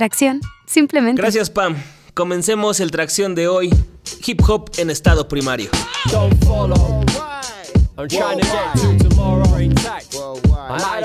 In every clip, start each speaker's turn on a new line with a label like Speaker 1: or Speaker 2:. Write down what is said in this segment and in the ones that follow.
Speaker 1: Tracción, simplemente.
Speaker 2: Gracias, Pam. Comencemos el Tracción de hoy. Hip hop en estado primario.
Speaker 3: Don't follow. I'm trying to get to tomorrow intact. And I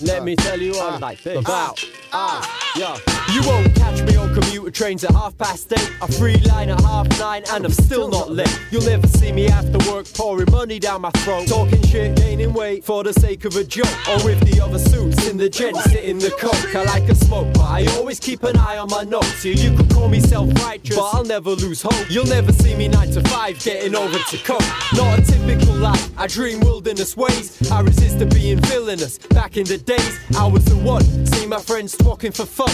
Speaker 3: Let me tell you all about. Ah, yeah. You won't catch me on commuter trains at half past eight. A free line at half nine, and I'm still not late. You'll never see me after work pouring money down my throat. Talking shit, gaining weight for the sake of a joke. Or with the other suits in the jet, sit in the coke. I like a smoke, but I always keep an eye on my notes. Yeah, you could call me self righteous, but I'll never lose hope. You'll never see me nine to five getting over to coke. Not a typical life, I dream wilderness ways. I resisted being villainous. Back in the days, I was the one. See my friends talking for fun.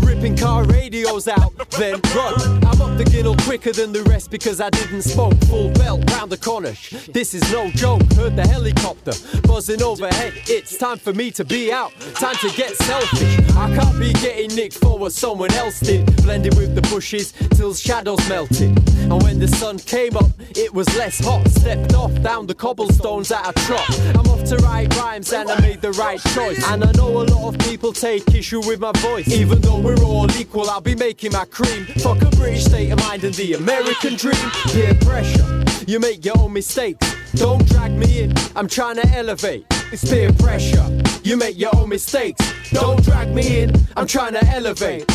Speaker 3: Ripping car radios out, then run. I'm up the ginnel quicker than the rest because I didn't smoke. Full belt round the corner. This is no joke. Heard the helicopter buzzing overhead. It's time for me to be out. Time to get selfish. I can't be getting nicked for what someone else did. Blended with the bushes till shadows melted. And when the sun came up, it was less hot. Stepped off down the cobblestones at a trot. I'm off to write rhymes and I made the right choice. And I know a lot of people take issue with my voice. Even though we're all equal, I'll be making my cream. Fuck a British state of mind and the American dream. Peer pressure, you make your own mistakes. Don't drag me in, I'm trying to elevate. It's peer pressure, you make your own mistakes. Don't drag me in, I'm trying to elevate.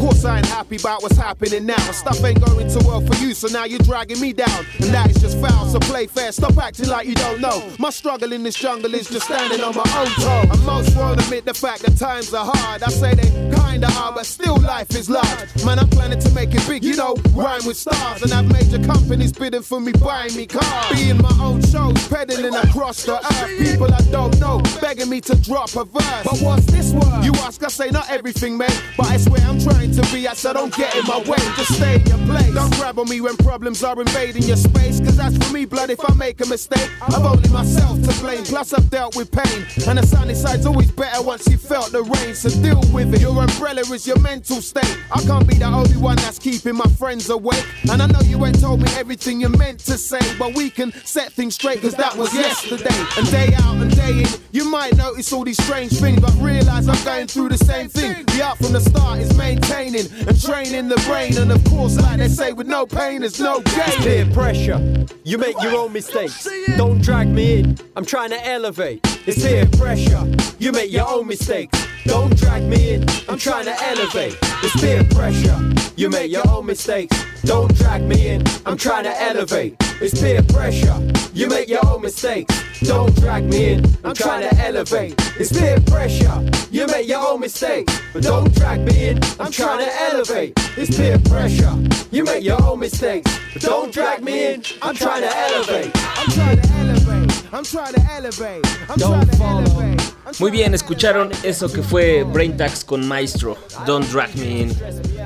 Speaker 4: Course I ain't happy about what's happening now. Stuff ain't going too well for you, so now you're dragging me down. And that is just foul, so play fair. Stop acting like you don't know. My struggle in this jungle is just standing on my own toe. And most won't admit the fact that times are hard. I say they kinda are, but still life is large. Man, I'm planning to make it big, you know, rhyme with stars. And I've major companies bidding for me, buying me cars. Being my own shows, pedaling across the earth. People I don't know, begging me to drop a verse. But what's this word? You ask, I say not everything, man. But I swear I'm trying to be, I said don't get in my way, just stay in your place. Don't grab on me when problems are invading your space. Cause that's for me, blood, if I make a mistake. I've only myself to blame, plus I've dealt with pain. And the sunny side's always better once you felt the rain, so deal with it. Your umbrella is your mental state. I can't be the only one that's keeping my friends awake. And I know you ain't told me everything you meant to say, but we can set things straight, cause that was yesterday. And day out and day in, you might notice all these strange things, but realize I'm going through the same thing. The art from the start is maintaining and training the brain. And of course, like they say, with no pain, there's no gain.
Speaker 3: Peer pressure, you make your own mistakes. Don't drag me in, I'm trying to elevate. It's peer pressure, you make your own mistakes. Don't drag me in, I'm trying to elevate. It's peer pressure, you make your own mistakes. Don't drag me in, I'm trying to elevate. It's peer pressure, you make your own mistakes. Don't drag me in, I'm trying to elevate. It's peer pressure, you make your own mistakes. But don't drag me in, I'm trying to elevate. It's peer pressure, you make your own mistakes. But don't drag me in, I'm trying to elevate.
Speaker 4: I'm trying to elevate. I'm trying to elevate. I'm trying to elevate.
Speaker 2: Muy bien, escucharon eso que fue Brain Tax con Maestro, Don't Drag Me In.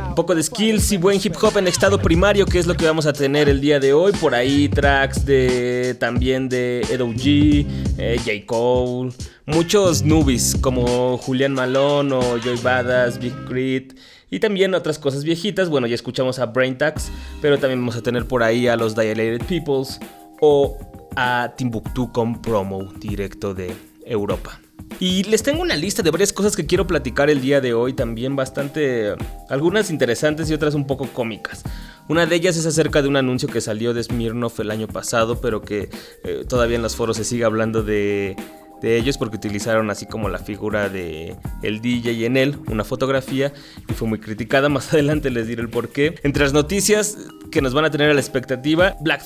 Speaker 2: Un poco de skills y buen hip hop en estado primario, que es lo que vamos a tener el día de hoy. Por ahí tracks de también de Edo G, eh, J. Cole, muchos newbies como Julian Malone o Joy Badass, Big Crit. Y también otras cosas viejitas. Bueno, ya escuchamos a Brain Tax, pero también vamos a tener por ahí a los Dilated Peoples o a Timbuktu con promo directo de Europa. Y les tengo una lista de varias cosas que quiero platicar el día de hoy, también bastante, algunas interesantes y otras un poco cómicas. Una de ellas es acerca de un anuncio que salió de Smirnoff el año pasado, pero que eh, todavía en los foros se sigue hablando de, ellos porque utilizaron así como la figura de el DJ en él, una fotografía, y fue muy criticada. Más adelante les diré el porqué. Entre las noticias que nos van a tener a la expectativa, Black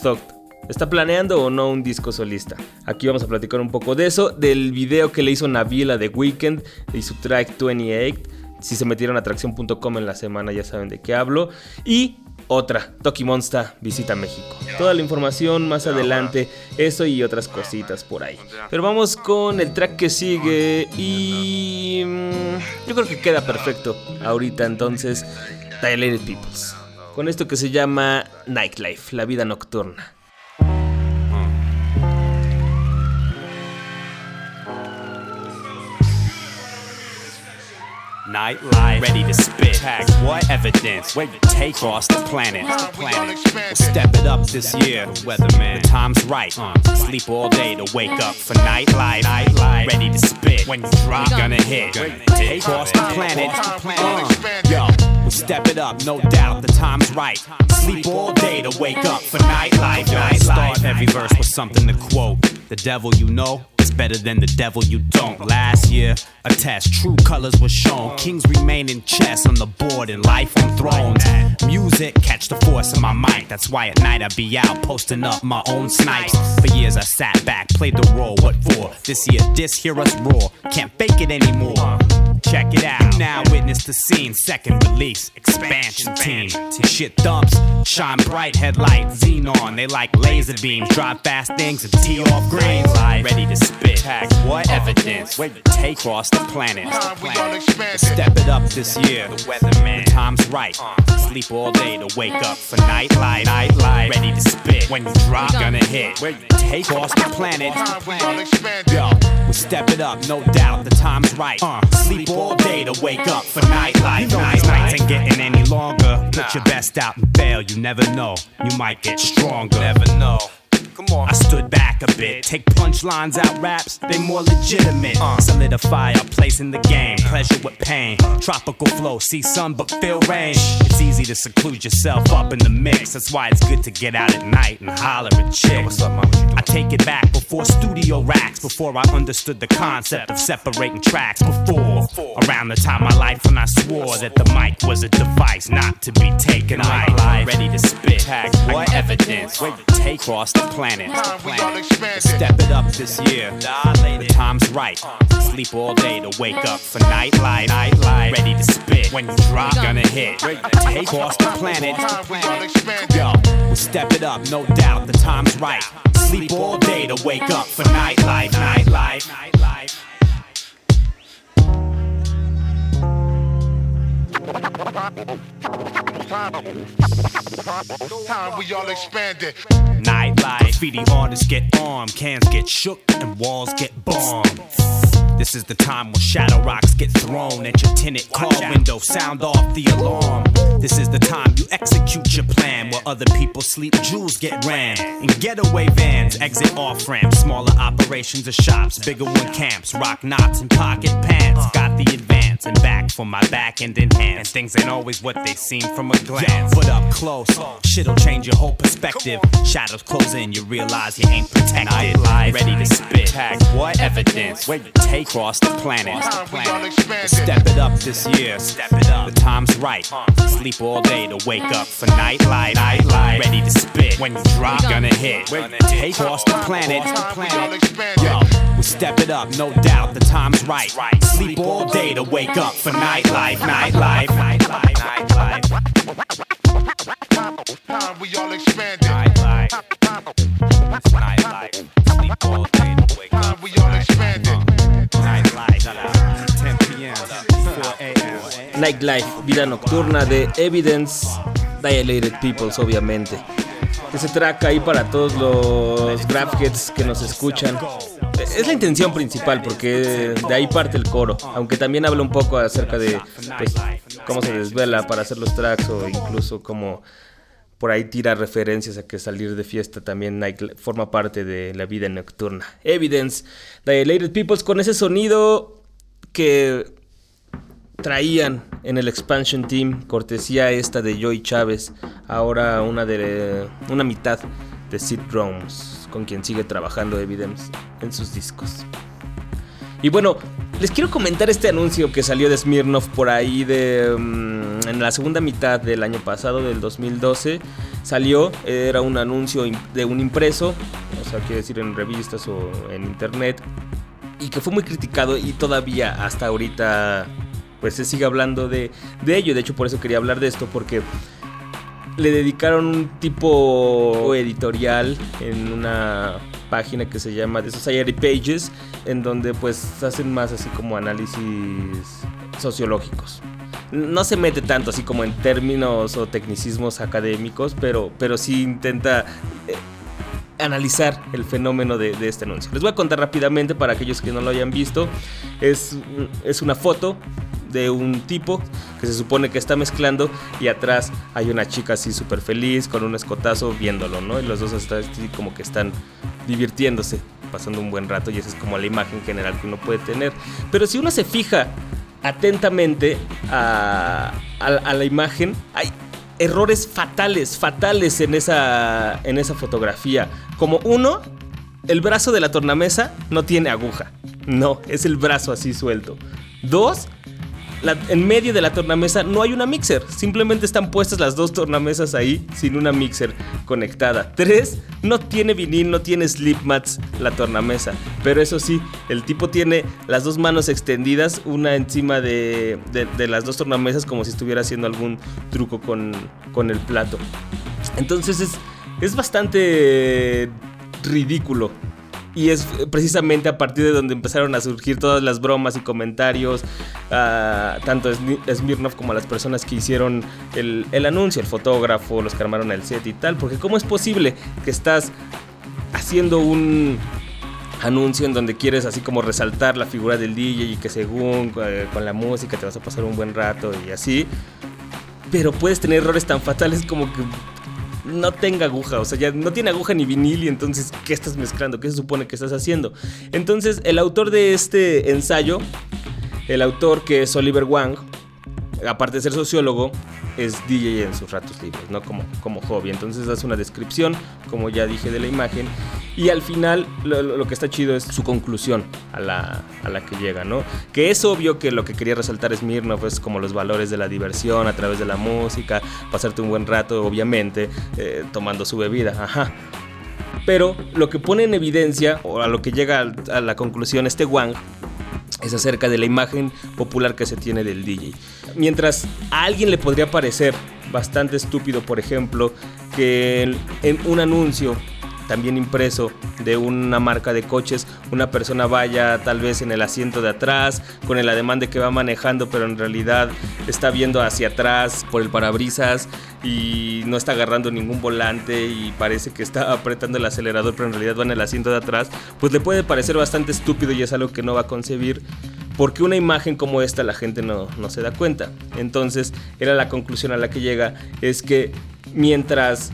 Speaker 2: ¿Está planeando o no un disco solista? Aquí vamos a platicar un poco de eso, del video que le hizo Navila de Weekend y su track 28. Si se metieron a atracción.com en la semana ya saben de qué hablo. Y otra, Toki Monster visita México. Toda la información más adelante, eso y otras cositas por ahí. Pero vamos con el track que sigue y mm, yo creo que queda perfecto ahorita entonces, Dilated Peoples. Con esto que se llama Nightlife, la vida nocturna.
Speaker 5: Night life, ready to spit. Tag what evidence? Where you take across the planet. planet. We'll step it up this year, weatherman. The time's right. Uh, sleep all day to wake up for night life. Night life, ready to spit. When you drop, gonna hit. Take across the planet. Uh, yo, we step it up, no doubt. The time's right. Sleep all day to wake up for night life. Night Start every verse with something to quote. The devil you know better than the devil you don't. Last year, a test, true colors were shown. Kings remain in chess on the board and life on thrones. Music, catch the force of my mic. That's why at night I be out posting up my own snipes. For years I sat back, played the role. What for? This year, this hear us roar. Can't fake it anymore. Check it out. Now witness the scene. Second release, expansion team. Shit thumps, shine bright headlight, xenon. They like laser beams, drive fast things and tee off green light. Ready to spit. Pack what evidence? Where you take across the planet. Step it up this year. The weatherman. The time's right. Sleep all day to wake up for night light. Night light. Ready to spit. When you drop, gonna hit. Where you take across the planet. Yo, we step it up, no doubt. The time's right. Uh, sleep all day to wake up for nightlife. Night nights ain't getting any longer. Put your best out and bail. You never know. You might get stronger. Never know. Come on. I stood back a bit. Take punchlines out raps, they more legitimate. Uh. Solidify our place in the game. Pleasure with pain. Tropical flow, see sun but feel rain. It's easy to seclude yourself up in the mix. That's why it's good to get out at night and holler at chicks. I take it back before studio racks. Before I understood the concept of separating tracks. Before, around the time of my life when I swore that the mic was a device not to be taken light. Ready to spit. Tag what evidence? Where you take across the planet. Step it up this year. The time's right. Sleep all day to wake up for night light. Night light. Ready to spit. When you drop, gonna hit. Take across the planet. Yo, we step it up, no doubt. The time's right. Sleep all day to wake up for night life. Night
Speaker 3: Time we all expanded.
Speaker 5: Nightlife, graffiti artists get armed, cans get shook, and walls get bombed. This is the time when shadow rocks get thrown at your tinted car window, sound off the alarm. This is the time you execute your plan while other people sleep, jewels get ran. In getaway vans, exit off ramps, smaller operations or shops, bigger one camps, rock knots and pocket pants. Got the advance and back for my back end enhance. And things ain't always what they seem from a glance. Foot up close, shit'll change your whole perspective. Shadows close in, you realize you ain't protected. Nightlife, ready to spit. Pack what evidence? Where you take across the planet. Step it up this year. Step it up. The time's right. Uh. Sleep all day to wake up for nightlight. Nightlight, ready to spit. When you drop, gonna hit. Take across the planet. Yo, we step it up, no doubt. The time's right. Sleep all day to wake up for nightlife. Nightlife. Nightlife. Nightlife.
Speaker 3: Time we all expanded.
Speaker 5: Nightlife. Nightlife. Sleep all day to wake
Speaker 3: Time
Speaker 5: up.
Speaker 3: we all expanded.
Speaker 5: Nightlife. 10 p.m. 4 a.m.
Speaker 2: Nightlife, vida nocturna de Evidence, Dilated Peoples, obviamente. Ese track ahí para todos los grapheads que nos escuchan. Es la intención principal porque de ahí parte el coro, aunque también habla un poco acerca de pues, cómo se desvela para hacer los tracks o incluso cómo por ahí tira referencias a que salir de fiesta también forma parte de la vida nocturna. Evidence, Dilated Peoples con ese sonido que traían en el expansion team cortesía esta de Joey Chávez, ahora una de una mitad de Sid Drums, con quien sigue trabajando Evidence en sus discos. Y bueno, les quiero comentar este anuncio que salió de Smirnoff por ahí de mm, en la segunda mitad del año pasado del 2012 salió era un anuncio de un impreso, o sea, quiere decir en revistas o en internet y que fue muy criticado y todavía hasta ahorita pues se sigue hablando de, de ello. De hecho, por eso quería hablar de esto, porque le dedicaron un tipo editorial en una página que se llama The Society Pages, en donde pues hacen más así como análisis sociológicos. No se mete tanto así como en términos o tecnicismos académicos, pero, pero sí intenta eh, analizar el fenómeno de, de este anuncio. Les voy a contar rápidamente para aquellos que no lo hayan visto. Es, es una foto de un tipo que se supone que está mezclando y atrás hay una chica así súper feliz con un escotazo viéndolo, ¿no? Y los dos hasta así como que están divirtiéndose, pasando un buen rato y esa es como la imagen general que uno puede tener. Pero si uno se fija atentamente a, a- a la imagen, hay errores fatales, fatales en esa, en esa fotografía. Como uno, el brazo de la tornamesa no tiene aguja. No, es el brazo así suelto. Dos, en medio de la tornamesa no hay una mixer. Simplemente están puestas las dos tornamesas ahí sin una mixer conectada. Tres, no tiene vinil, no tiene slip mats la tornamesa. Pero eso sí, el tipo tiene las dos manos extendidas, una encima de, las dos tornamesas como si estuviera haciendo algún truco con, el plato. Entonces es, es bastante ridículo. Y es precisamente a partir de donde empezaron a surgir todas las bromas y comentarios, ah, tanto Smi- Smirnoff como las personas que hicieron el, el anuncio, el fotógrafo, los que armaron el set y tal. Porque ¿cómo es posible que estás haciendo un anuncio en donde quieres así como resaltar la figura del DJ y que según eh, con la música te vas a pasar un buen rato y así? Pero puedes tener errores tan fatales como que no tenga aguja, o sea, ya no tiene aguja ni vinil y entonces, ¿qué estás mezclando? ¿Qué se supone que estás haciendo? Entonces, el autor de este ensayo, el autor que es Oliver Wang, aparte de ser sociólogo, es DJ en sus ratos libres, ¿no? Como, como hobby. Entonces hace una descripción, como ya dije, de la imagen. Y al final lo, que está chido es su conclusión a la, a la que llega, ¿no? Que es obvio que lo que quería resaltar Smirnoff es como los valores de la diversión a través de la música, pasarte un buen rato, obviamente, eh, tomando su bebida. Pero lo que pone en evidencia, o a lo que llega a la conclusión este Wang, es acerca de la imagen popular que se tiene del DJ. Mientras a alguien le podría parecer bastante estúpido, por ejemplo, que en, un anuncio también impreso de una marca de coches, una persona vaya tal vez en el asiento de atrás, con el ademán de que va manejando, pero en realidad está viendo hacia atrás por el parabrisas y no está agarrando ningún volante y parece que está apretando el acelerador, pero en realidad va en el asiento de atrás, pues le puede parecer bastante estúpido y es algo que no va a concebir. Porque una imagen como esta la gente no, no se da cuenta. Entonces, era la conclusión a la que llega, es que mientras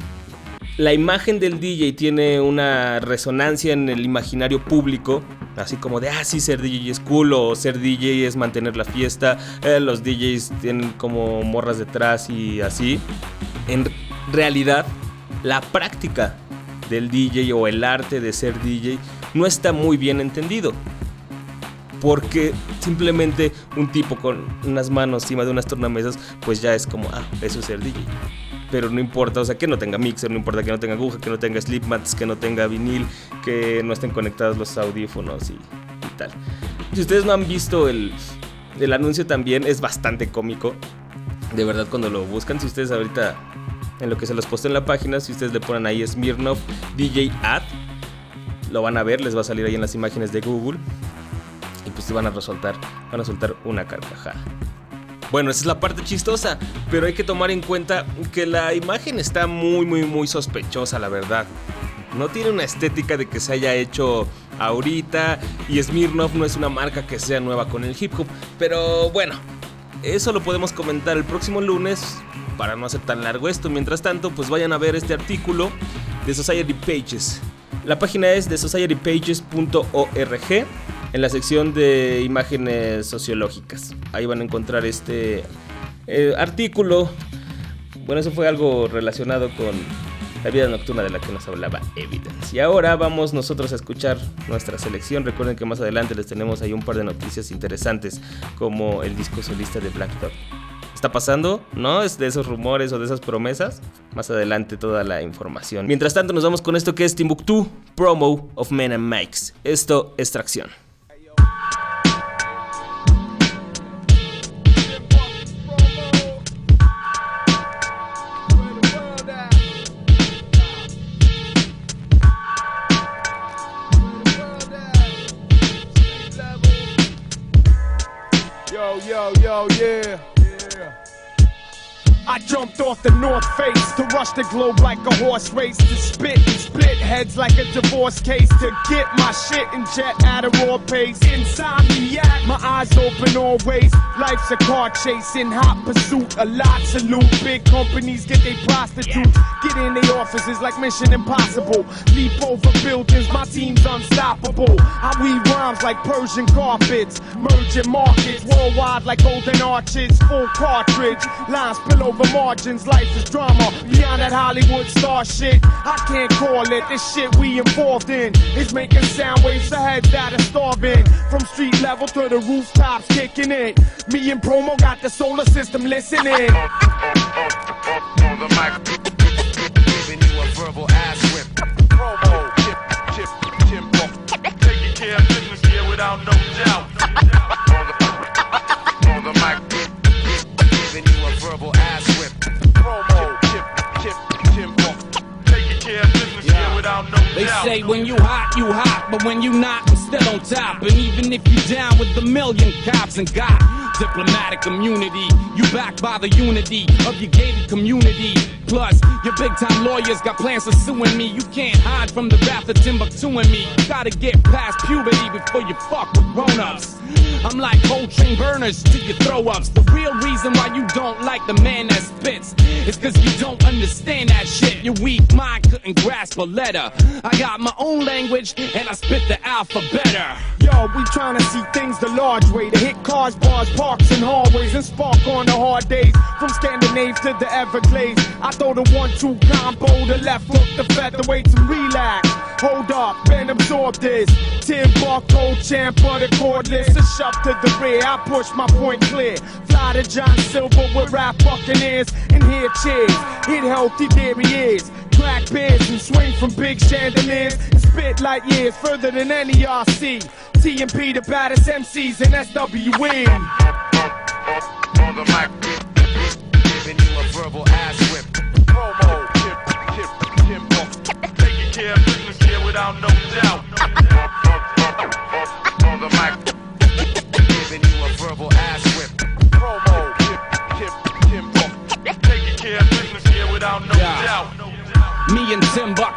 Speaker 2: la imagen del DJ tiene una resonancia en el imaginario público, así como de, ah, sí, ser DJ es cool o ser DJ es mantener la fiesta, eh, los DJs tienen como morras detrás y así. En realidad, la práctica del DJ o el arte de ser DJ no está muy bien entendido. Porque simplemente un tipo con unas manos encima de unas tornamesas, pues ya es como, ah, eso es ser DJ pero no importa, o sea, que no tenga mixer, no importa que no tenga aguja, que no tenga slip mats, que no tenga vinil, que no estén conectados los audífonos y, y tal. Si ustedes no han visto el, el anuncio también, es bastante cómico. De verdad, cuando lo buscan, si ustedes ahorita en lo que se los posté en la página, si ustedes le ponen ahí Smirnoff DJ Ad, lo van a ver, les va a salir ahí en las imágenes de Google. Pues van a resaltar, van a soltar una carcajada. Bueno, esa es la parte chistosa, pero hay que tomar en cuenta que la imagen está muy, muy, muy sospechosa, la verdad. No tiene una estética de que se haya hecho ahorita y Smirnoff no es una marca que sea nueva con el hip hop, pero bueno, eso lo podemos comentar el próximo lunes para no hacer tan largo esto. Mientras tanto, pues vayan a ver este artículo de Society Pages. La página es de societypages.org en la sección de imágenes sociológicas. Ahí van a encontrar este eh, artículo. Bueno, eso fue algo relacionado con la vida nocturna de la que nos hablaba Evidence. Y ahora vamos nosotros a escuchar nuestra selección. Recuerden que más adelante les tenemos ahí un par de noticias interesantes, como el disco solista de Black Dog. ¿Está pasando? ¿No? ¿Es de esos rumores o de esas promesas? Más adelante toda la información. Mientras tanto nos vamos con esto que es Timbuktu, Promo of Men and Mikes. Esto es Tracción.
Speaker 4: yo, yeah.
Speaker 6: I jumped off the north face to rush the globe like a horse race to spit and split heads like a divorce case to get my shit and jet at a raw pace. Insomniac, my eyes open always. Life's a car chasing, hot pursuit, a lot to loot. Big companies get they prostitutes, get in their offices like Mission Impossible. Leap over buildings, my team's unstoppable. I weave rhymes like Persian carpets, merging markets worldwide like golden arches. Full cartridge, lines spill over margins. Life is drama beyond that Hollywood star shit. I can't call it. This shit we involved in is making sound waves for heads that are starving. From street level to the rooftops, kicking it. Me and Promo got the solar system listening.
Speaker 3: The. Promo. Taking care of business here without no doubt.
Speaker 7: Say when you hot, you hot, but when you not, I'm still on top. And even if you down with the million cops and got diplomatic immunity, you backed by the unity of your gated community. Plus, your big time lawyers got plans for suing me. You can't hide from the wrath of Timbuktu and me. You gotta get past puberty before you fuck with grown ups. I'm like cold train burners to your throw ups. The real reason why you don't like the man that spits is cause you don't understand that shit. Your weak mind couldn't grasp a letter. I got my own language and I spit the alphabet.
Speaker 6: Yo, we tryna see things the large way. To hit cars, bars, parks, and hallways and spark on the hard days. From Scandinaves to the Everglades. I throw the one-two combo, the left hook, the featherweight to relax. Hold up, and absorb this. Tim barcode champ of the cordless. A shove to the rear, I push my point clear. Fly to John Silver with rap buccaneers. And here cheers. Hit healthy, there he is. Crack beers and swing from big chandeliers. And spit light years further than any RC. TMP the baddest MCs in SWE.
Speaker 3: on the mic, giving you a verbal ass whip. Promo, chip, chip, tempo. Taking care of business here without no doubt.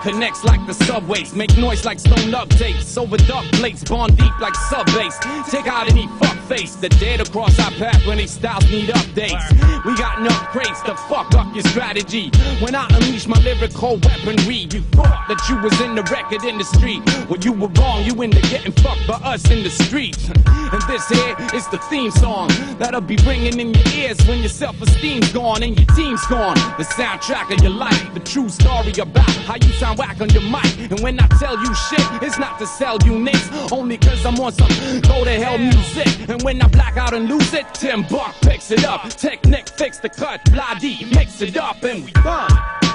Speaker 7: Connects like the subways. Make noise like stone updates. Over duck plates, bond deep like sub bass. Take out any fuck face that dare to cross our path when these styles need updates. We got enough crates to fuck up your strategy. When I unleash my lyrical weaponry, you thought that you was in the record industry. Well, you were wrong. You into getting fucked by us in the street. And this here is the theme song that'll be ringing in your ears when your self-esteem's gone and your team's gone. The soundtrack of your life, the true story about how you sound whack on your mic. And when I tell you shit, it's not to sell you nicks, only cause I'm on some go to hell music. And when I black out and lose it, Tim Buck picks it up. Technic fix the cut, bloody mix it up, and we done.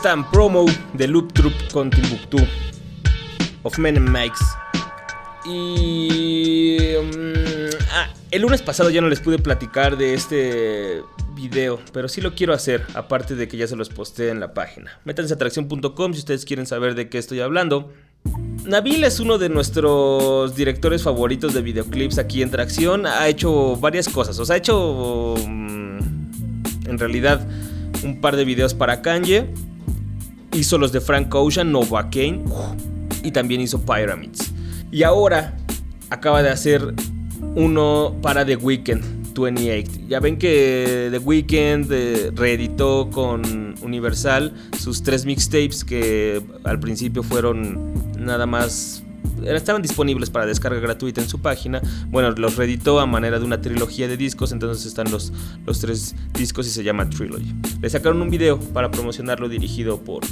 Speaker 2: Están, promo de Loop Troop con Timbuktu. Of Men and Mikes. Y... mm, ah, el lunes pasado ya no les pude platicar de este video, pero sí lo quiero hacer, aparte de que ya se los posté en la página. Métanse a atracción.com si ustedes quieren saber de qué estoy hablando. Nabil es uno de nuestros directores favoritos de videoclips aquí en Tracción. Ha hecho varias cosas. O sea, ha hecho mm, en realidad un par de videos para Kanye. Hizo los de Frank Ocean, Nova Kane. Y también hizo Pyramids. Y ahora acaba de hacer uno para The Weeknd. 28. Ya ven que The Weeknd eh, reeditó con Universal sus tres mixtapes que al principio fueron nada más estaban disponibles para descarga gratuita en su página. Bueno, los reeditó a manera de una trilogía de discos, entonces están los, los tres discos y se llama Trilogy. Le sacaron un video para promocionarlo dirigido por,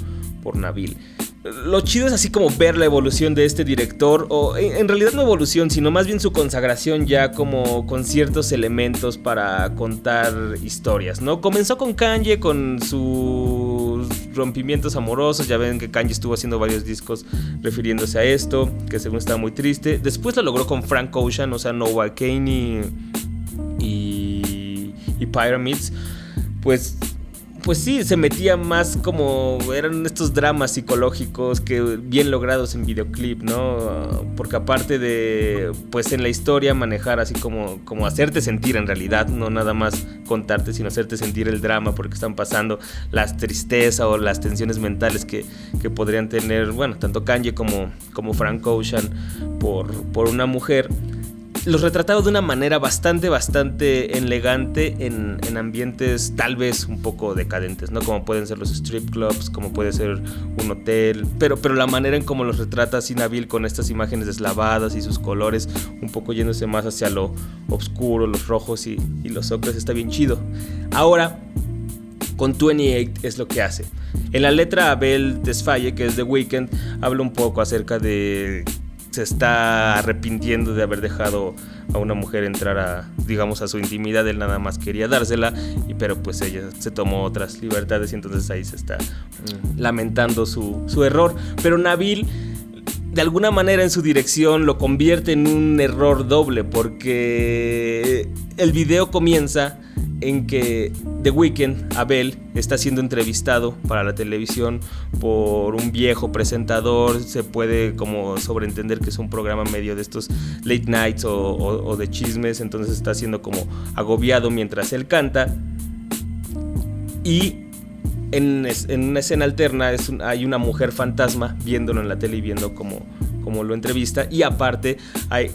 Speaker 2: por Nabil. Lo chido es así como ver la evolución de este director, o en, realidad no evolución, sino más bien su consagración ya como con ciertos elementos para contar historias, ¿no? Comenzó con Kanye, con sus rompimientos amorosos. Ya ven que Kanye estuvo haciendo varios discos refiriéndose a esto, que según estaba muy triste. Después lo logró con Frank Ocean, o sea, Noah Kane y, y, y Pyramids. Pues pues sí, se metía más como eran estos dramas psicológicos que bien logrados en videoclip, ¿no? Porque aparte de pues en la historia manejar así como como hacerte sentir en realidad, no nada más contarte, sino hacerte sentir el drama porque están pasando las tristezas o las tensiones mentales que, que podrían tener, bueno, tanto Kanye como como Frank Ocean por por una mujer los retrataba de una manera bastante, bastante elegante en, en, ambientes tal vez un poco decadentes, ¿no? Como pueden ser los strip clubs, como puede ser un hotel, pero, pero la manera en cómo los retrata Sinabil con estas imágenes deslavadas y sus colores un poco yéndose más hacia lo oscuro, los rojos y, los ocres, está bien chido. Ahora, con 28 es lo que hace. En la letra Abel Desfalle, que es The Weeknd, habla un poco acerca de se está arrepintiendo de haber dejado a una mujer entrar a, digamos, a su intimidad. Él nada más quería dársela, y, pero pues ella se tomó otras libertades y entonces ahí se está mm, lamentando su, su error. Pero Nabil de alguna manera en su dirección lo convierte en un error doble porque el video comienza en que The Weeknd, Abel, está siendo entrevistado para la televisión por un viejo presentador. Se puede como sobreentender que es un programa medio de estos late nights o, o, o de chismes. Entonces está siendo como agobiado mientras él canta. Y en, en, una escena alterna es un, hay una mujer fantasma viéndolo en la tele y viendo cómo, cómo lo entrevista. Y aparte hay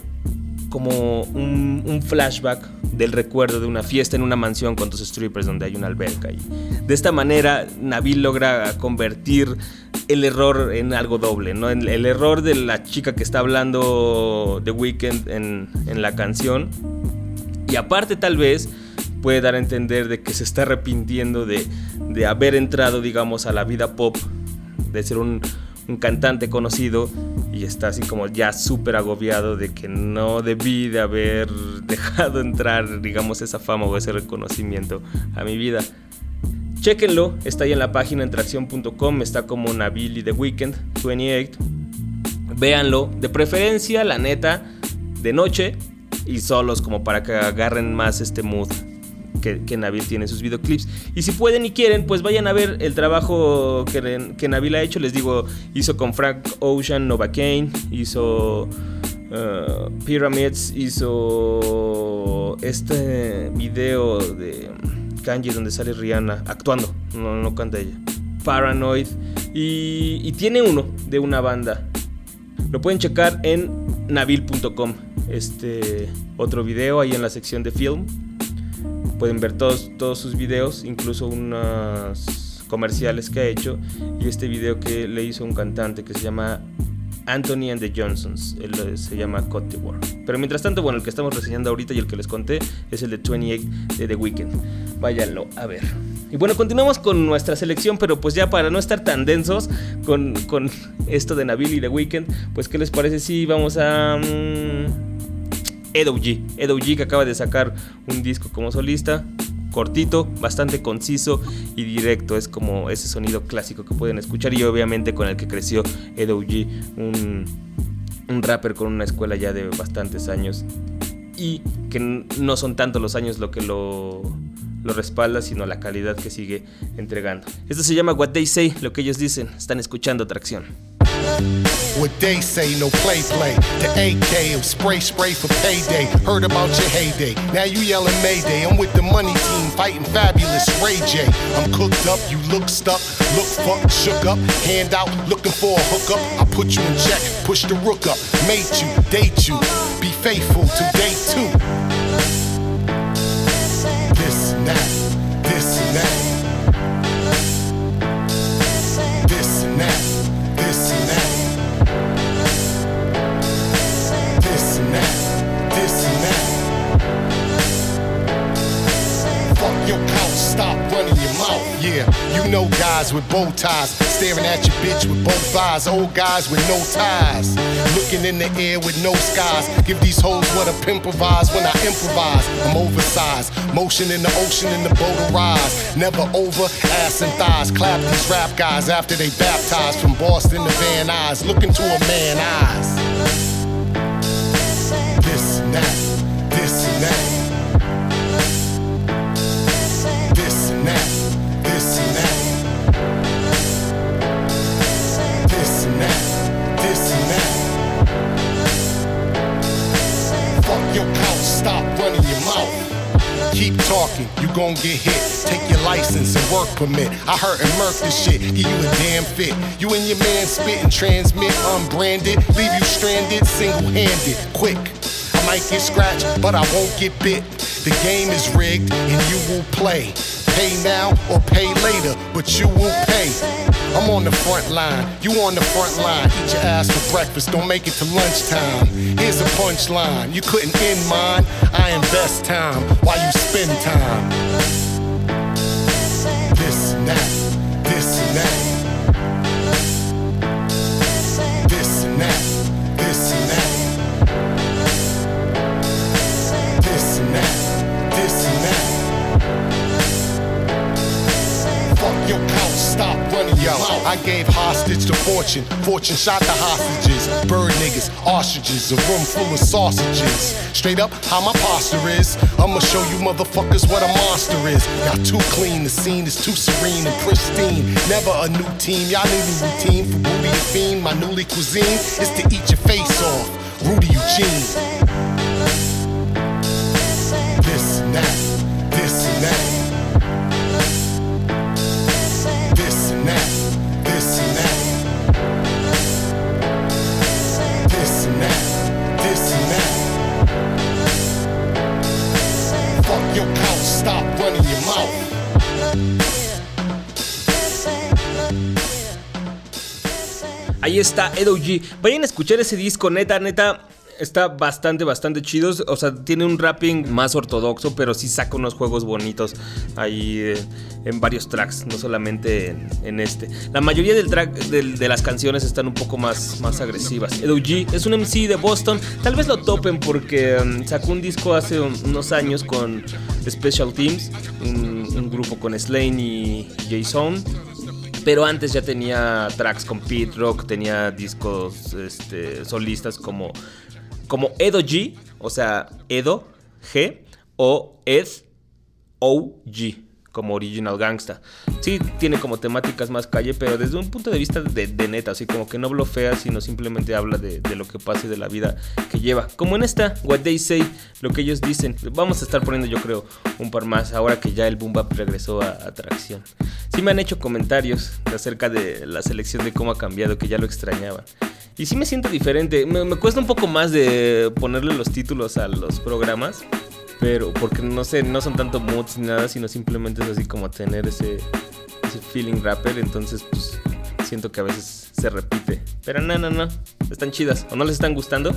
Speaker 2: como un, un, flashback del recuerdo de una fiesta en una mansión con dos strippers donde hay una alberca. Y de esta manera Nabil logra convertir el error en algo doble, ¿no? El, el error de la chica que está hablando de Weekend en, en la canción. Y aparte tal vez puede dar a entender de que se está arrepintiendo de, de haber entrado, digamos, a la vida pop, de ser un, un cantante conocido y está así como ya súper agobiado de que no debí de haber dejado entrar, digamos, esa fama o ese reconocimiento a mi vida. Chequenlo, está ahí en la página tracción.com, está como Nabil y The Weekend 28. Véanlo, de preferencia, la neta, de noche y solos como para que agarren más este mood que, que, Nabil tiene en sus videoclips. Y si pueden y quieren, pues vayan a ver el trabajo que, que Nabil ha hecho. Les digo, hizo con Frank Ocean, Nova Kane, hizo uh, Pyramids, hizo este video de Kanye donde sale Rihanna actuando, no, no canta ella. Paranoid. Y, y tiene uno de una banda. Lo pueden checar en nabil.com. Este otro video ahí en la sección de film pueden ver todos, todos sus videos, incluso unos comerciales que ha hecho y este video que le hizo un cantante que se llama Anthony and the Johnsons, él se llama Cote War. Pero mientras tanto, bueno, el que estamos reseñando ahorita y el que les conté es el de 28 de The Weeknd. Váyanlo a ver. Y bueno, continuamos con nuestra selección, pero pues ya para no estar tan densos con, con esto de Nabil y The Weeknd, pues ¿qué les parece si vamos a... Edo G. G que acaba de sacar un disco como solista. Cortito, bastante conciso y directo. Es como ese sonido clásico que pueden escuchar. Y obviamente con el que creció G. Un, un rapper con una escuela ya de bastantes años. Y que no son tanto los años lo que lo, respalda, sino la calidad que sigue entregando. Esto se llama What They Say, lo que ellos dicen. Están escuchando Tracción.
Speaker 8: What they say, no play play. The AK of spray spray for payday. Heard about your heyday. Now you yelling Mayday. I'm with the money team fighting fabulous Ray J. I'm cooked up, you look stuck, look fucked, shook up, hand out, looking for a hookup. I put you in check, push the rook up, made you, date you, be faithful to day two. This that, guys with bow ties, staring at your bitch with both eyes. Old guys with no ties, looking in the air with no skies. Give these hoes what a pimp provides when I improvise. I'm oversized, motion in the ocean in the boat rise. Never over, ass and thighs. Clap these rap guys after they baptized from Boston to Van Nuys. Look into a man eyes. Keep talking, you gon' get hit. Take your license and work permit. I hurt and murk this shit, give you a damn fit. You and your man spit and transmit unbranded, leave you stranded, single handed, quick. I might get scratched, but I won't get bit. The game is rigged and you will play. Pay now or pay later, but you will pay. I'm on the front line, you on the front line. Eat your ass for breakfast, don't make it to lunchtime. Here's a punchline, you couldn't end mine. I invest time while you spend time. This that, I gave hostage to Fortune. Fortune shot the hostages. Bird niggas, ostriches, a room full of sausages. Straight up, how my posture is. I'ma show you motherfuckers what a monster is. Y'all too clean, the scene is too serene and pristine. Never a new team, y'all need a routine. For booty and fiend, my newly cuisine is to eat your face off. Rudy Eugene. This that,
Speaker 2: Ahí está Edo G. Vayan a escuchar ese disco, neta, neta. Está bastante, bastante chido. O sea, tiene un rapping más ortodoxo, pero sí saca unos juegos bonitos ahí eh, en varios tracks, no solamente en, este. La mayoría del track, de las canciones están un poco más, más agresivas. Edo G es un MC de Boston. Tal vez lo topen porque mm, sacó un disco hace un- unos años con Special Teams, un, un grupo con Slane y Jason. Pero antes ya tenía tracks con Pete Rock, tenía discos este, solistas como, como Edo G, o sea, Edo G o Ed O G, como Original Gangsta. Sí, tiene como temáticas más calle, pero desde un punto de vista de, de neta, así como que no blofea, sino simplemente habla de, de lo que pasa y de la vida que lleva. Como en esta, What They Say, lo que ellos dicen. Vamos a estar poniendo, yo creo, un par más ahora que ya el Boom Bap regresó a atracción. Sí me han hecho comentarios acerca de la selección de cómo ha cambiado, que ya lo extrañaban. Y sí me siento diferente. Me, me cuesta un poco más de ponerle los títulos a los programas. Pero porque no sé, no son tanto moods ni nada, sino simplemente es así como tener ese, feeling rapper. Entonces, pues siento que a veces se repite. Pero no, no, no. Están chidas. ¿O no les están gustando?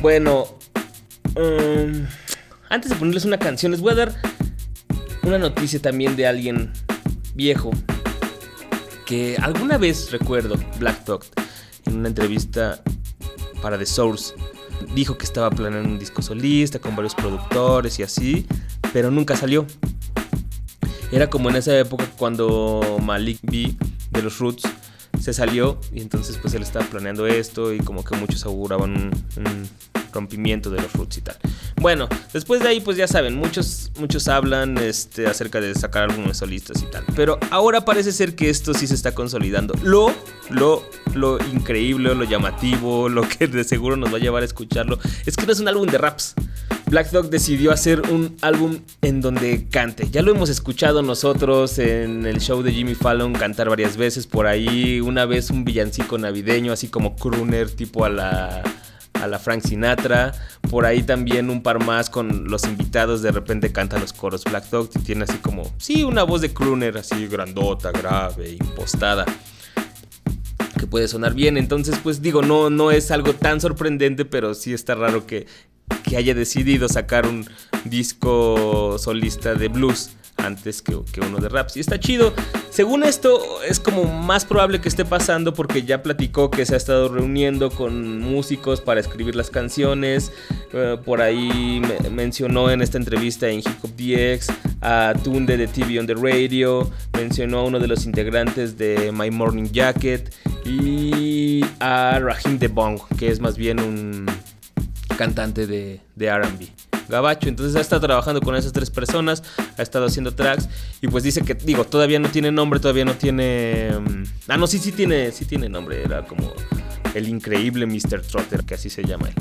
Speaker 2: Bueno, um, antes de ponerles una canción, les voy a dar una noticia también de alguien viejo que alguna vez recuerdo Black Dog en una entrevista para The Source dijo que estaba planeando un disco solista con varios productores y así, pero nunca salió. Era como en esa época cuando Malik B de los Roots se salió y entonces pues él estaba planeando esto y como que muchos auguraban un, rompimiento de los Roots y tal. Bueno, después de ahí pues ya saben, muchos, muchos hablan este, acerca de sacar álbumes solistas y tal. Pero ahora parece ser que esto sí se está consolidando. Lo, lo, lo increíble, lo llamativo, lo que de seguro nos va a llevar a escucharlo, es que no es un álbum de raps. Black Dog decidió hacer un álbum en donde cante. Ya lo hemos escuchado nosotros en el show de Jimmy Fallon cantar varias veces por ahí. Una vez un villancico navideño, así como crooner, tipo a la, a la Frank Sinatra. Por ahí también un par más con los invitados. De repente canta los coros Black Dog y tiene así como, sí, una voz de crooner, así grandota, grave, impostada que puede sonar bien. Entonces, pues digo, no, no es algo tan sorprendente, pero sí está raro que, que haya decidido sacar un disco solista de blues antes que, que, uno de raps. Y está chido. Según esto, es como más probable que esté pasando porque ya platicó que se ha estado reuniendo con músicos para escribir las canciones. Uh, por ahí me mencionó en esta entrevista en Hip Hop DX a Tunde de TV on the Radio. Mencionó a uno de los integrantes de My Morning Jacket. Y a Rahim De Bong, que es más bien un cantante de, de RB. Gabacho. Entonces ha estado trabajando con esas tres personas, ha estado haciendo tracks y pues dice que, digo, todavía no tiene nombre, todavía no tiene... Ah, no, sí, sí tiene, sí tiene nombre, era como el increíble Mr. Trotter, que así se llama él.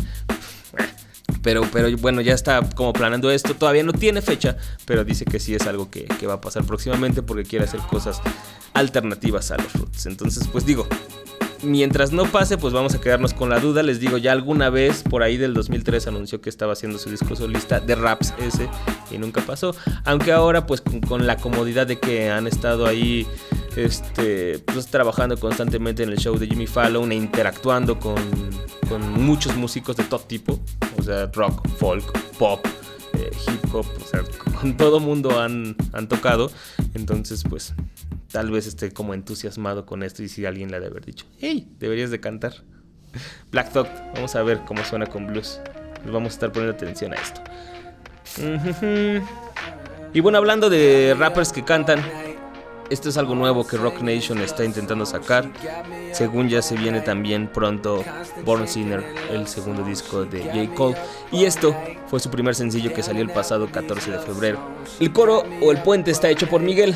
Speaker 2: Pero, pero bueno, ya está como planeando esto. Todavía no tiene fecha, pero dice que sí es algo que, que va a pasar próximamente porque quiere hacer cosas alternativas a los roots. Entonces, pues digo, mientras no pase, pues vamos a quedarnos con la duda. Les digo, ya alguna vez por ahí del 2003 anunció que estaba haciendo su disco solista de raps ese y nunca pasó. Aunque ahora, pues con, la comodidad de que han estado ahí este, pues, trabajando constantemente en el show de Jimmy Fallon e interactuando con, muchos músicos de todo tipo, o sea, rock, folk, pop. Eh, hip hop, o sea, con todo mundo han tocado. Entonces, pues tal vez esté como entusiasmado con esto y si alguien le ha de haber dicho, hey, deberías de cantar. Black Thought, vamos a ver cómo suena con blues. Vamos a estar poniendo atención a esto. Y bueno, hablando de rappers que cantan, esto es algo nuevo que Rock Nation está intentando sacar. Según ya se viene también pronto Born Sinner, el segundo disco de J. Cole. Y esto fue su primer sencillo que salió el pasado 14 de febrero. El coro o el puente está hecho por Miguel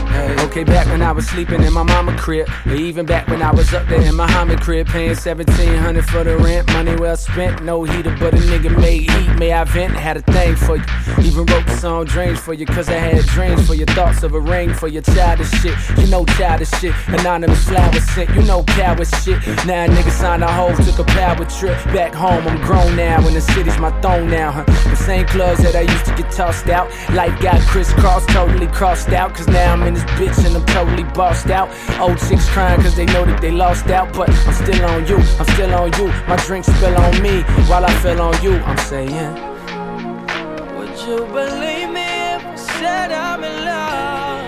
Speaker 9: Okay, back when I was sleeping in my mama crib, or even back when I was up there in my Muhammad crib, paying 1700 for the rent, money well spent, no heater, but a nigga made heat. May I vent? Had a thing for you. Even wrote the song Dreams for you, cause I had dreams for your thoughts of a ring for your childish shit. You know childish shit. Anonymous flowers sent, you know coward shit. Now niggas signed a hoe, took a power trip. Back home, I'm grown now, and the city's my throne now, huh? The same clubs that I used to get tossed out. Life got crisscrossed, totally crossed out, cause now I'm in this bitch and I'm totally bossed out. Old chicks crying cause they know that they lost out. But I'm still on you, I'm still on you. My drink spill on me while I feel on you. I'm saying, Would you believe me if I said I'm in love?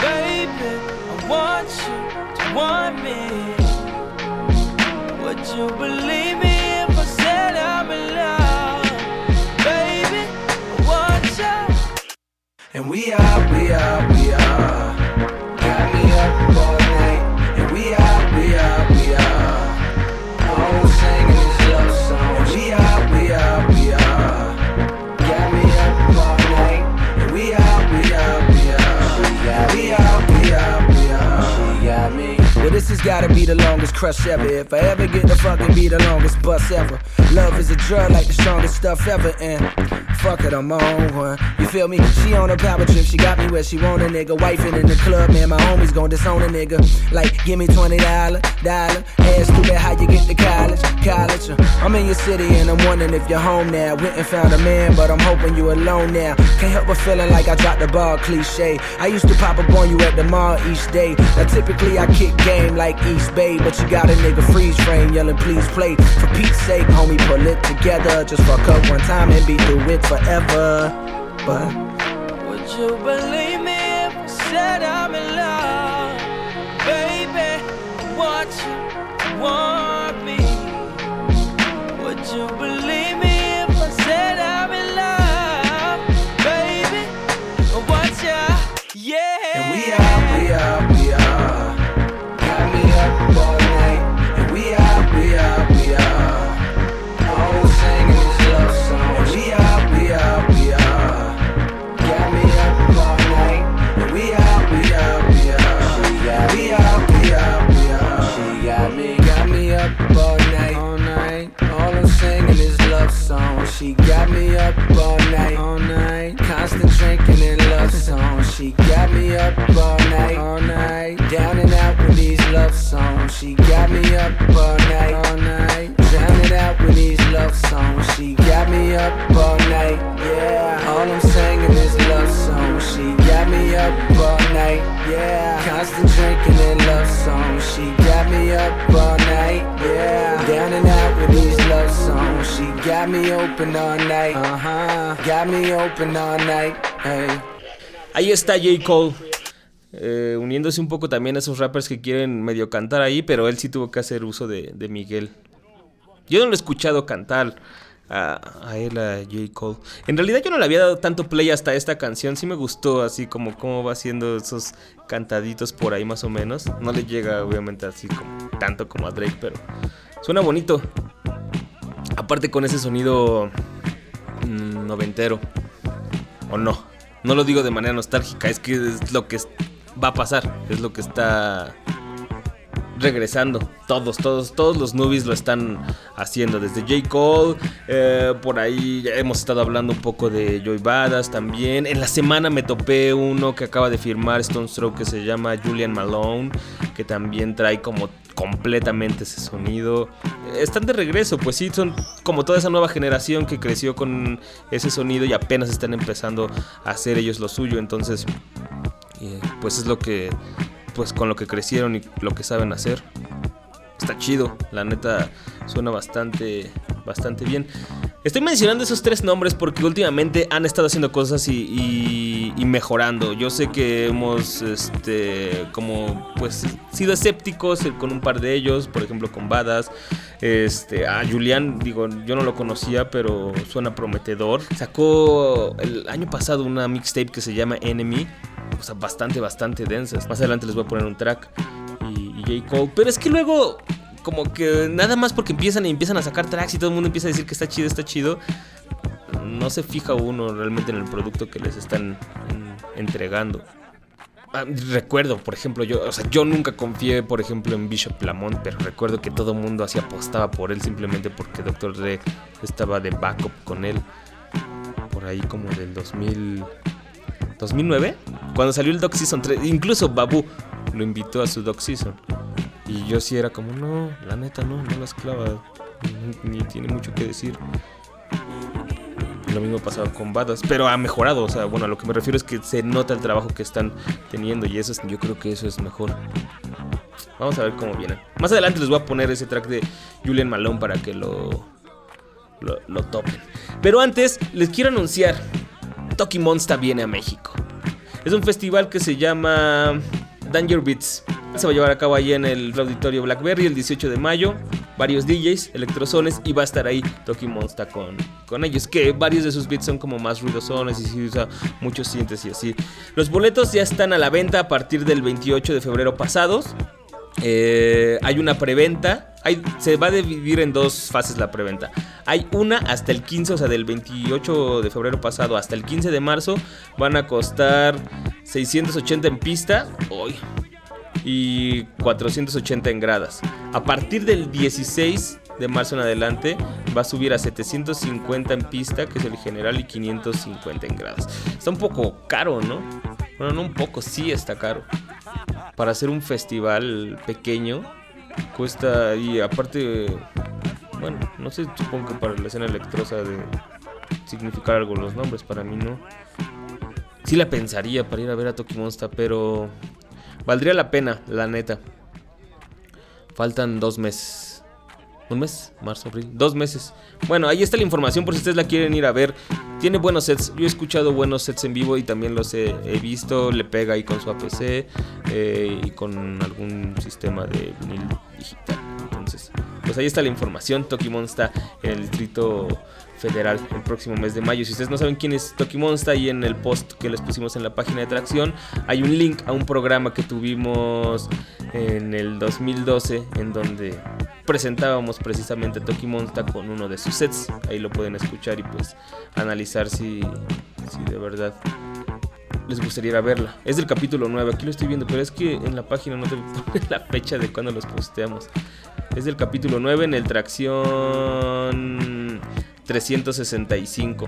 Speaker 9: Baby, I want you to want me. Would you believe me if I said I'm in love? Baby, I want you. And we are, we are, we are. This has gotta be the longest crush ever. If I ever get to fucking be the longest bus ever. Love is a drug like the strongest stuff ever. And fuck it, I'm on one. You feel me? She on a power trip, she got me where she want a nigga. Wifing in the club, man, my homies gon' disown a nigga. Like, give me $20, dollar. dollar. Ask stupid how you get to college, college. Uh, I'm in your city and I'm wondering if you're home now. Went and found a man, but I'm hoping you alone now. Can't help but feeling like I dropped the ball, cliche. I used to pop up on you at the mall each day. Now typically I kick game like East Bay, but you got a nigga freeze frame yelling, please play. For Pete's sake, homie, pull it together. Just fuck up one time and be through it forever. But would you believe me if I said I'm in love? Baby, want you want love song. She got me up all night, all night. Constant drinking and love songs, She got me up all night, all night. Down and out with these love songs. She got me up all night, all night. Drown it out with these love songs. She got me up all night, yeah. All I'm singing is love songs. She got me up all night, yeah. Constant drinking and love songs. She got me up all night, yeah. Down and out with these songs. She got me open all night, uh huh. Got me open all night, hey.
Speaker 2: Ahí está J. Cole. eh, uniéndose un poco también a esos rappers que quieren medio cantar ahí, pero él sí tuvo que hacer uso de, Miguel. Yo no lo he escuchado cantar a, a él, a J. Cole. En realidad yo no le había dado tanto play hasta esta canción. Sí me gustó así como cómo va haciendo esos cantaditos por ahí más o menos. No le llega obviamente así como tanto como a Drake, pero suena bonito. Aparte con ese sonido mm, noventero. ¿O no? No lo digo de manera nostálgica, es que es lo que va a pasar, es lo que está regresando. Todos, todos, todos los nubis lo están haciendo. Desde J. Cole, eh, por ahí hemos estado hablando un poco de Joy Badass también. En la semana me topé uno que acaba de firmar Stone Stroke que se llama Julian Malone, que también trae como completamente ese sonido. Están de regreso, pues sí, son como toda esa nueva generación que creció con ese sonido y apenas están empezando a hacer ellos lo suyo. Entonces, eh, pues es lo que, pues con lo que crecieron y lo que saben hacer. Está chido, la neta suena bastante, bastante bien. Estoy mencionando esos tres nombres porque últimamente han estado haciendo cosas y, mejorando. Yo sé que hemos, este, como, pues, sido escépticos con un par de ellos, por ejemplo, con Badas. Este, a Julián, digo, yo no lo conocía, pero suena prometedor. Sacó el año pasado una mixtape que se llama Enemy. O sea, bastante, bastante densas. Más adelante les voy a poner un track. Y, y J. Cole. Pero es que luego, como que nada más porque empiezan y empiezan a sacar tracks y todo el mundo empieza a decir que está chido, está chido. No se fija uno realmente en el producto que les están entregando. Ah, recuerdo, por ejemplo, yo, o sea, yo nunca confié, por ejemplo, en Bishop Lamont, pero recuerdo que todo el mundo así apostaba por él simplemente porque Dr. Dre estaba de backup con él. Por ahí como del 2000, 2009, cuando salió el Doc Season 3, incluso Babu lo invitó a su Doc Season. Y yo sí era como, no, la neta no, no las clava, ni, ni tiene mucho que decir. Lo mismo pasaba con Badas, pero ha mejorado. O sea, bueno, a lo que me refiero es que se nota el trabajo que están teniendo y eso es, yo creo que eso es mejor. Vamos a ver cómo vienen. Más adelante les voy a poner ese track de Julian Malone para que lo, lo, lo topen. Pero antes les quiero anunciar, Toki Monster viene a México. Es un festival que se llama Danger Beats. Se va a llevar a cabo ahí en el auditorio Blackberry el 18 de mayo. Varios DJs, electrozones y va a estar ahí Toki Monster con, con ellos. Que varios de sus beats son como más ruidosones y se usa muchos sintes y así. Los boletos ya están a la venta a partir del 28 de febrero pasados. Eh, hay una preventa. Se va a dividir en dos fases la preventa. Hay una hasta el 15, o sea, del 28 de febrero pasado hasta el 15 de marzo. Van a costar 680 en pista. Uy, y 480 en gradas. A partir del 16 de marzo en adelante va a subir a 750 en pista, que es el general, y 550 en gradas. Está un poco caro, ¿no? Bueno, no un poco, sí está caro. Para hacer un festival pequeño, cuesta, y aparte, bueno, no sé, supongo que para la escena electrosa de significar algo los nombres, para mí no. Sí la pensaría para ir a ver a Toki Monster, pero Valdría la pena, la neta. Faltan dos meses. ¿Un mes? Marzo, abril. Dos meses. Bueno, ahí está la información por si ustedes la quieren ir a ver. Tiene buenos sets. Yo he escuchado buenos sets en vivo y también los he, visto. Le pega ahí con su APC eh, y con algún sistema de vinil digital. Entonces, pues ahí está la información. Tokimon está en el distrito federal el próximo mes de mayo. Si ustedes no saben quién es Tokimon, está ahí en el post que les pusimos en la página de tracción. Hay un link a un programa que tuvimos en el 2012 en donde presentábamos precisamente Toki Monsta con uno de sus sets. Ahí lo pueden escuchar y pues analizar si, si de verdad les gustaría verla. Es del capítulo 9, aquí lo estoy viendo, pero es que en la página no te pone la fecha de cuando los posteamos. Es del capítulo 9 en el tracción 365.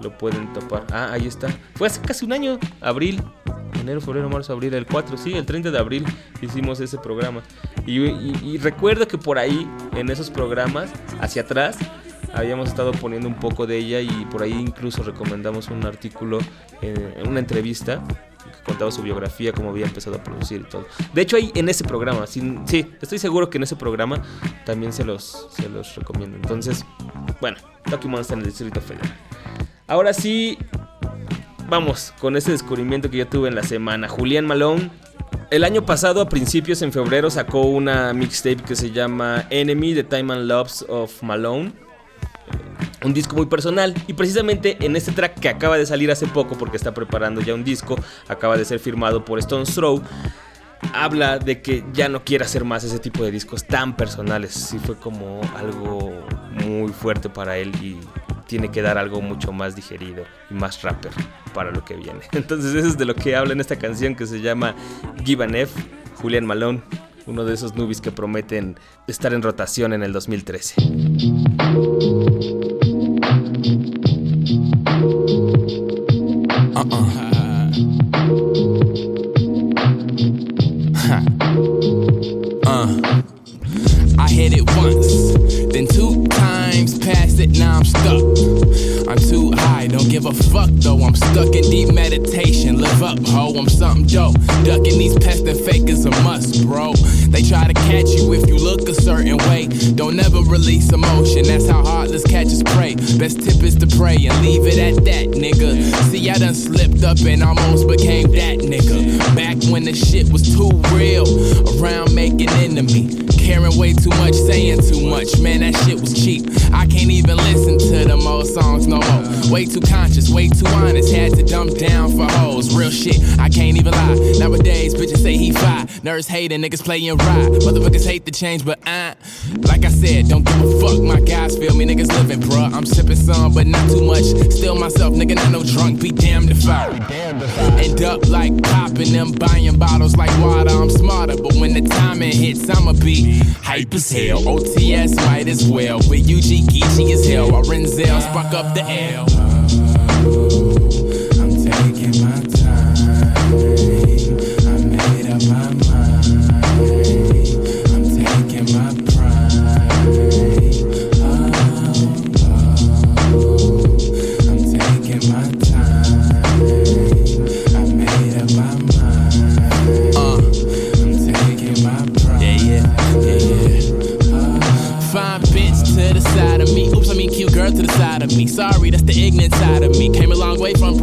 Speaker 2: Lo pueden topar. Ah, ahí está. Fue hace casi un año, abril. Enero, febrero, marzo, abril, el 4, sí, el 30 de abril hicimos ese programa. Y, y- y recuerdo que por ahí, en esos programas, hacia atrás, habíamos estado poniendo un poco de ella y por ahí incluso recomendamos un artículo, eh, una entrevista contaba su biografía, cómo había empezado a producir y todo. De hecho, ahí en ese programa, sí, sí, estoy seguro que en ese programa también se los, se los recomiendo. Entonces, bueno, Lucky Monster en el Distrito Federal. Ahora sí, vamos con ese descubrimiento que yo tuve en la semana. Julián Malone. El año pasado, a principios en febrero, sacó una mixtape que se llama Enemy, The Time and Loves of Malone. Un disco muy personal. Y precisamente en este track que acaba de salir hace poco, porque está preparando ya un disco, acaba de ser firmado por Stone Throw. Habla de que ya no quiere hacer más ese tipo de discos tan personales. Sí fue como algo muy fuerte para él y tiene que dar algo mucho más digerido y más rapper para lo que viene. Entonces eso es de lo que habla en esta canción que se llama Give an F, Julian Malone, uno de esos nubis que prometen estar en rotación en el 2013.
Speaker 10: Hit it once, then two times past it, now I'm stuck. I'm too high, don't give a fuck though. I'm stuck in deep meditation. Live up, ho, I'm something dope. Ducking these pests and fakers a must, bro. They try to catch you if you look a certain way. Don't ever release emotion, that's how heartless catches prey. Best tip is to pray and leave it at that, nigga. See, I done slipped up and almost became that nigga. Back when the shit was too real, around making enemy. Caring way too much, saying too much, man, that shit was cheap. I can't even listen to them old songs no more. Way too conscious, way too honest, had to dump down for hoes. Real shit, I can't even lie. Nowadays, bitches say he fine. Nerds hating, niggas playing right. Motherfuckers hate the change, but I, like I said, don't give a fuck. My guys feel me, niggas living, bruh. I'm sipping some, but not too much. Still myself, nigga, not no drunk. Be damned if I end up like popping them, buying bottles like water. I'm smarter, but when the timing hits, I'ma be hype as hell. OTS might as well. With UG Geechee as hell. While Renzel spark up the L. the ignorant side of me. Came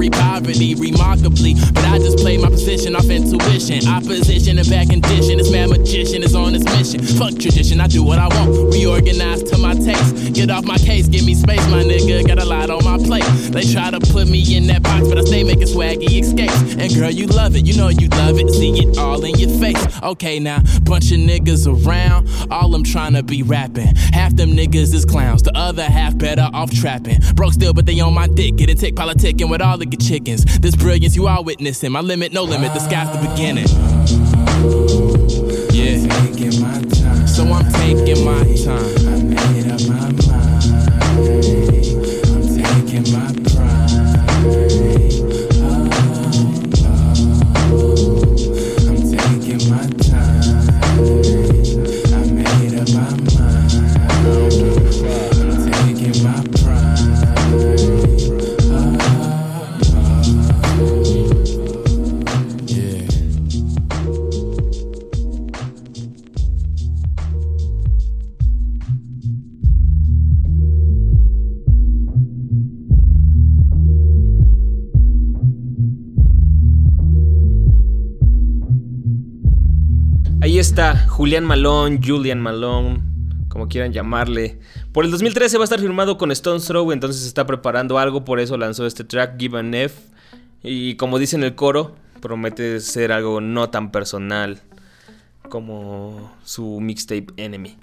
Speaker 10: pre-poverty, remarkably. But I just play my position off intuition. Opposition and bad condition. This mad magician is on his mission. Fuck tradition, I do what I want. Reorganize to my taste. Get off my case, give me space, my nigga. Got a lot on my plate. They try to put me in that box, but I stay making swaggy escapes. And girl, you love it, you know you love it. See it all in your face. Okay, now, bunch of niggas around. All them trying to be rapping. Half them niggas is clowns, the other half better off trapping. Broke still, but they on my dick. Get a tick, politicking with all of your chickens. This brilliance you are witnessing. My limit, no limit. The sky's the beginning. Yeah. So I'm taking my time. I made up my
Speaker 2: está, Julián Malone, Julian Malone, como quieran llamarle. Por el 2013 va a estar firmado con Stone Throw, entonces está preparando algo, por eso lanzó este track, Give an F. Y como dice en el coro, promete ser algo no tan personal como su mixtape Enemy.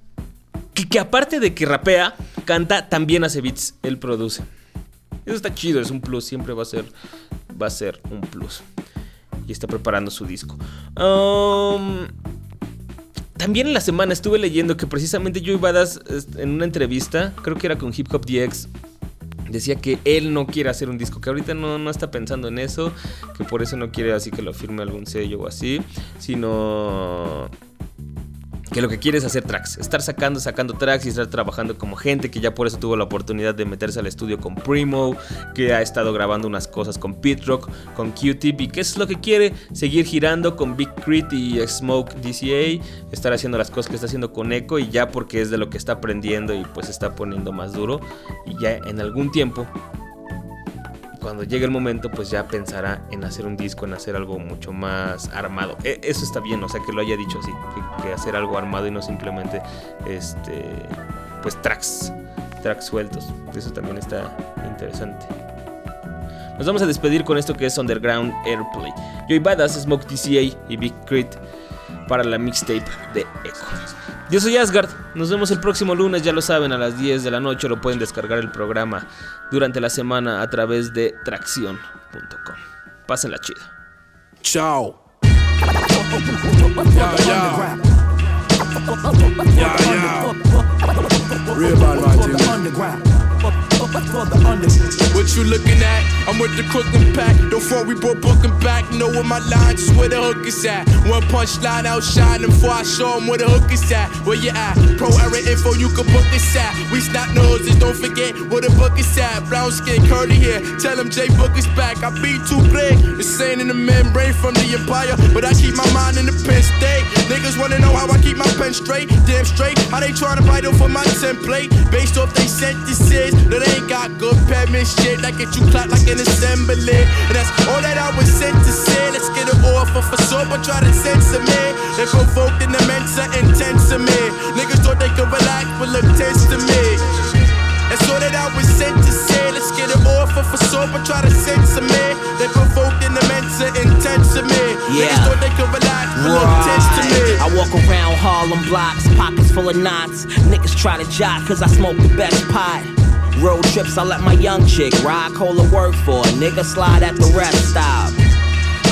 Speaker 2: Que, que aparte de que rapea, canta, también hace beats, él produce. Eso está chido, es un plus, siempre va a ser, va a ser un plus. Y está preparando su disco. Um, también en la semana estuve leyendo que precisamente Joey Badass en una entrevista, creo que era con Hip Hop DX, decía que él no quiere hacer un disco, que ahorita no, no está pensando en eso, que por eso no quiere así que lo firme algún sello o así, sino que lo que quiere es hacer tracks, estar sacando, sacando tracks y estar trabajando como gente que ya por eso tuvo la oportunidad de meterse al estudio con Primo, que ha estado grabando unas cosas con Pit Rock, con Q-Tip y que es lo que quiere, seguir girando con Big Crit y Smoke DCA, estar haciendo las cosas que está haciendo con Echo y ya porque es de lo que está aprendiendo y pues está poniendo más duro y ya en algún tiempo cuando llegue el momento, pues ya pensará en hacer un disco, en hacer algo mucho más armado. E, eso está bien, o sea, que lo haya dicho así, que, hacer algo armado y no simplemente, este, pues tracks, tracks sueltos. Eso también está interesante. Nos vamos a despedir con esto que es Underground Airplay. Joy Badass, Smoke DCA y Big Crit para la mixtape de Echo. Yo soy Asgard, nos vemos el próximo lunes, ya lo saben, a las 10 de la noche lo pueden descargar el programa durante la semana a través de tracción.com. Pásenla chido.
Speaker 11: Chao. Yeah, yeah. Yeah, yeah. Real bad man,
Speaker 12: What you looking at? I'm with the Crooklyn pack. Before we brought Brooklyn back, know where my line, just where the hook is at. One punch line outshine them before I show them where the hook is at. Where you at? Pro era info, you can book this at. We snap noses, don't forget where the book is at. Brown skin, curly here. Tell them J Book is back. I be too big. Insane in the membrane from the empire. But I keep my mind in the pen state. Niggas wanna know how I keep my pen straight. Damn straight. How they tryna write over my template. Based off they sentences. That ain't got good penmanship that get you clapped like an assembly. And that's all that I was sent to say. Let's get it offer for soap, but try to censor me. They provoked an immense intense to me. Niggas thought they could relax, but look tense to me. That's all that I was sent to say. Let's get it offer for soap, but try to censor me. They provoked an immense intense to me.
Speaker 13: Yeah.
Speaker 12: Niggas thought they could relax, but look tense to me.
Speaker 13: I walk around Harlem blocks, pockets full of knots. Niggas try to jock, cause I smoke the best pot. Road trips, I let my young chick ride, call her work for a nigga slide at the rest stop.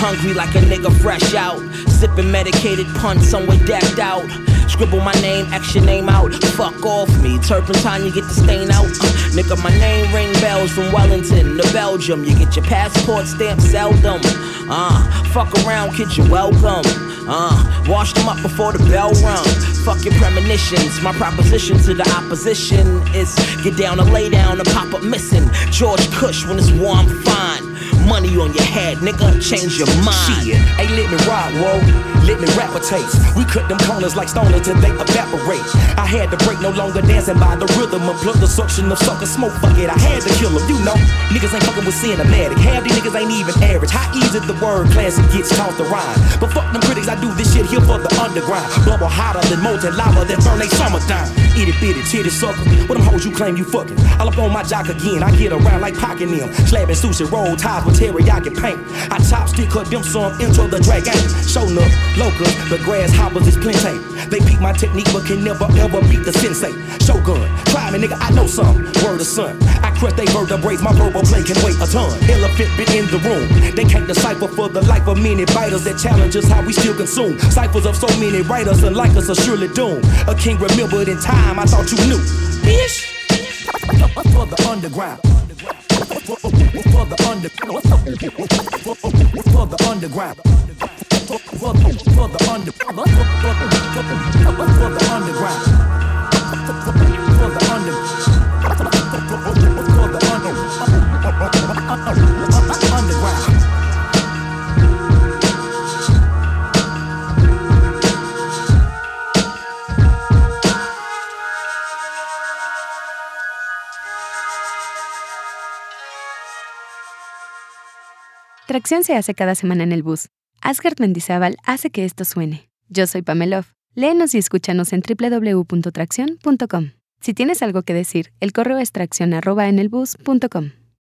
Speaker 13: Hungry like a nigga fresh out, sipping medicated punch somewhere decked out. Scribble my name, X your name out. Fuck off me, turpentine, you get the stain out. Uh, nigga, my name ring bells from Wellington to Belgium. You get your passport stamp seldom. Uh, fuck around, kid, you're welcome. Uh, wash them up before the bell rung. Fuck your premonitions. My proposition to the opposition is get down and lay down and pop up missing. George Cush when it's warm, fine. Money on your head, nigga, change your mind.
Speaker 14: Shit, hey, let me rock, whoa. Let me rap a taste. We cut them corners like stoner till they evaporate. I had to break, no longer dancing by the rhythm. Unplug the suction of sucker smoke. Fuck it, I had to kill them. You know, niggas ain't fucking with cinematic. Half these niggas ain't even average. How easy the word classic gets taught to rhyme. But fuck them critics, I do this shit here for the underground. Bubble hotter than molten lava that burn they summertime. Itty bitty titty sucker. What them hoes you claim you fucking? All up on my jock again. I get around like pocking them. Slapping sushi roll ties with teriyaki paint. I chopstick cut them some into the dragon. Show up, locals, the grasshoppers is plenty. They peek my technique but can never ever beat the sensei. Shogun, me nigga, I know some. Word of son. I crush they vertebrae, my verbal play can weigh a ton. Elephant been in the room. They can't decipher for the life of many biters that challenge us how we still consume. Ciphers of so many writers and like us are surely doomed. A king remembered in time, I thought you knew. Bitch! For the underground. For the under, for the underground.
Speaker 1: Tracción se hace cada semana en el bus. Asgard Mendizábal hace que esto suene. Yo soy Pamelov. Léenos y escúchanos en www.tracción.com. Si tienes algo que decir, el correo es tracción@enelbus.com.